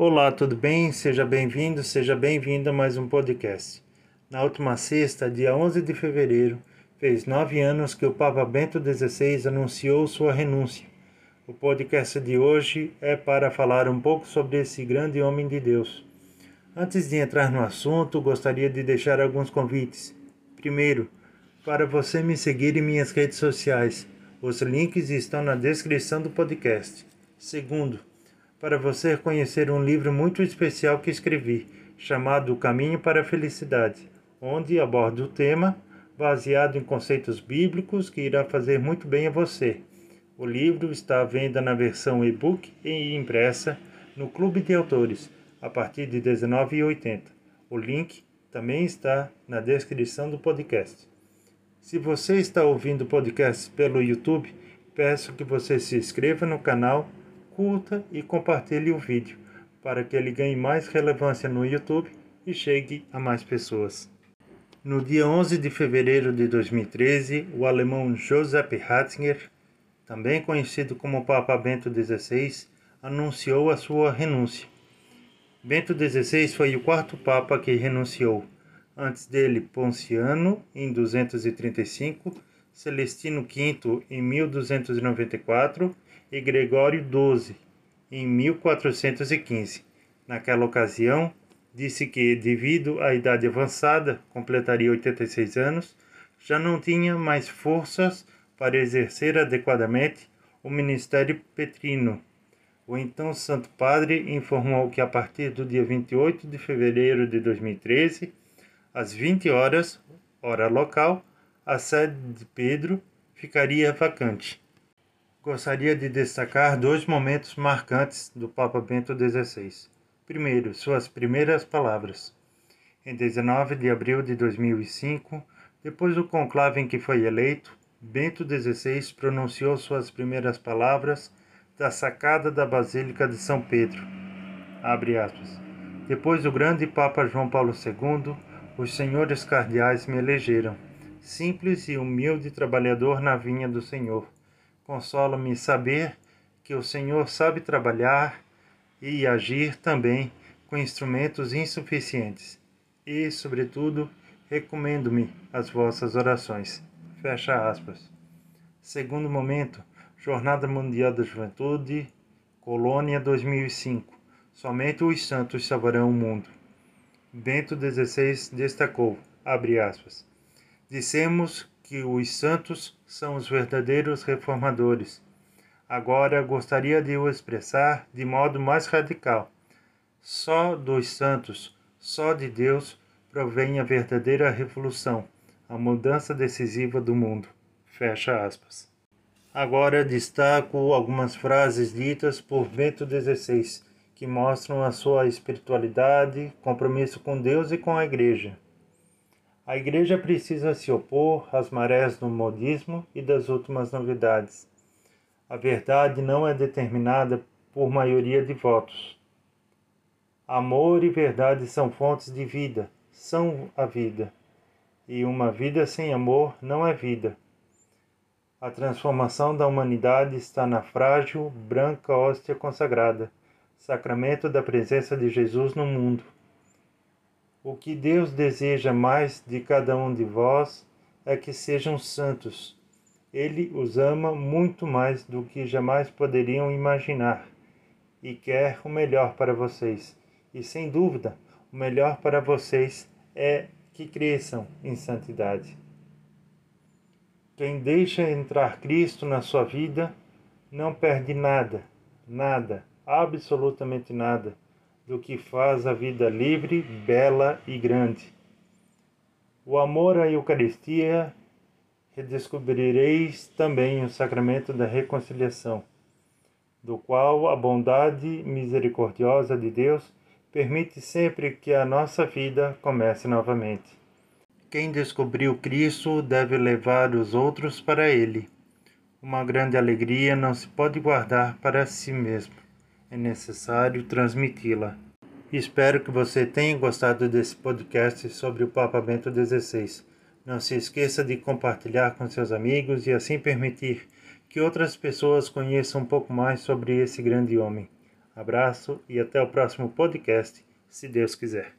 Olá, tudo bem? Seja bem-vindo, seja bem-vinda a mais um podcast. Na última sexta, dia 11 de fevereiro, fez nove anos que o Papa Bento XVI anunciou sua renúncia. O podcast de hoje é para falar um pouco sobre esse grande homem de Deus. Antes de entrar no assunto, gostaria de deixar alguns convites. Primeiro, para você me seguir em minhas redes sociais. Os links estão na descrição do podcast. Segundo, para você conhecer um livro muito especial que escrevi, chamado O Caminho para a Felicidade, onde abordo o tema baseado em conceitos bíblicos que irá fazer muito bem a você. O livro está à venda na versão e-book e impressa no Clube de Autores, a partir de R$ 19,80. O link também está na descrição do podcast. Se você está ouvindo o podcast pelo YouTube, peço que você se inscreva no canal curta e compartilhe o vídeo para que ele ganhe mais relevância no YouTube e chegue a mais pessoas. No dia 11 de fevereiro de 2013, o alemão Joseph Ratzinger, também conhecido como Papa Bento XVI, anunciou a sua renúncia. Bento XVI foi o quarto Papa que renunciou. Antes dele, Ponciano, em 235, Celestino V, em 1294 e Gregório XII, em 1415. Naquela ocasião, disse que, devido à idade avançada, completaria 86 anos, já não tinha mais forças para exercer adequadamente o ministério petrino. O então Santo Padre informou que a partir do dia 28 de fevereiro de 2013, às 20 horas, hora local, a sede de Pedro ficaria vacante gostaria de destacar dois momentos marcantes do Papa Bento XVI. Primeiro, suas primeiras palavras. Em 19 de abril de 2005, depois do conclave em que foi eleito, Bento XVI pronunciou suas primeiras palavras da sacada da Basílica de São Pedro. Depois do grande Papa João Paulo II, os senhores cardeais me elegeram, simples e humilde trabalhador na vinha do Senhor Consola-me saber que o Senhor sabe trabalhar e agir também com instrumentos insuficientes. E, sobretudo, recomendo-me as vossas orações. Fecha aspas. Segundo momento, Jornada Mundial da Juventude, Colônia 2005. Somente os santos salvarão o mundo. Bento XVI destacou, abre aspas, Dissemos que os santos são os verdadeiros reformadores. Agora gostaria de o expressar de modo mais radical. Só dos santos, só de Deus, provém a verdadeira revolução, a mudança decisiva do mundo. Fecha aspas. Agora destaco algumas frases ditas por Bento XVI, que mostram a sua espiritualidade, compromisso com Deus e com a Igreja. A Igreja precisa se opor às marés do modismo e das últimas novidades. A verdade não é determinada por maioria de votos. Amor e verdade são fontes de vida, são a vida. E uma vida sem amor não é vida. A transformação da humanidade está na frágil, branca hóstia consagrada, sacramento da presença de Jesus no mundo. O que Deus deseja mais de cada um de vós é que sejam santos. Ele os ama muito mais do que jamais poderiam imaginar e quer o melhor para vocês. E sem dúvida, o melhor para vocês é que cresçam em santidade. Quem deixa entrar Cristo na sua vida não perde nada, nada, absolutamente nada do que faz a vida livre, bela e grande. O amor à Eucaristia redescobrireis também o sacramento da reconciliação, do qual a bondade misericordiosa de Deus permite sempre que a nossa vida comece novamente. Quem descobriu Cristo deve levar os outros para Ele. Uma grande alegria não se pode guardar para si mesmo é necessário transmiti-la. Espero que você tenha gostado desse podcast sobre o Papa Bento XVI. Não se esqueça de compartilhar com seus amigos e assim permitir que outras pessoas conheçam um pouco mais sobre esse grande homem. Abraço e até o próximo podcast, se Deus quiser.